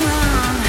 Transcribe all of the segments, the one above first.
wrong?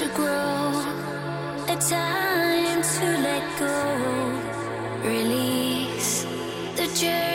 to grow, a time to let go, release the journey.